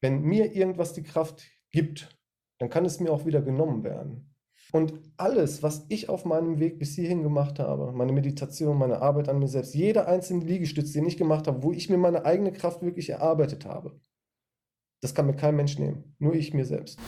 Wenn mir irgendwas die Kraft gibt, dann kann es mir auch wieder genommen werden. Und alles, was ich auf meinem Weg bis hierhin gemacht habe, meine Meditation, meine Arbeit an mir selbst, jeder einzelne Liegestütz, den ich gemacht habe, wo ich mir meine eigene Kraft wirklich erarbeitet habe, das kann mir kein Mensch nehmen. Nur ich mir selbst.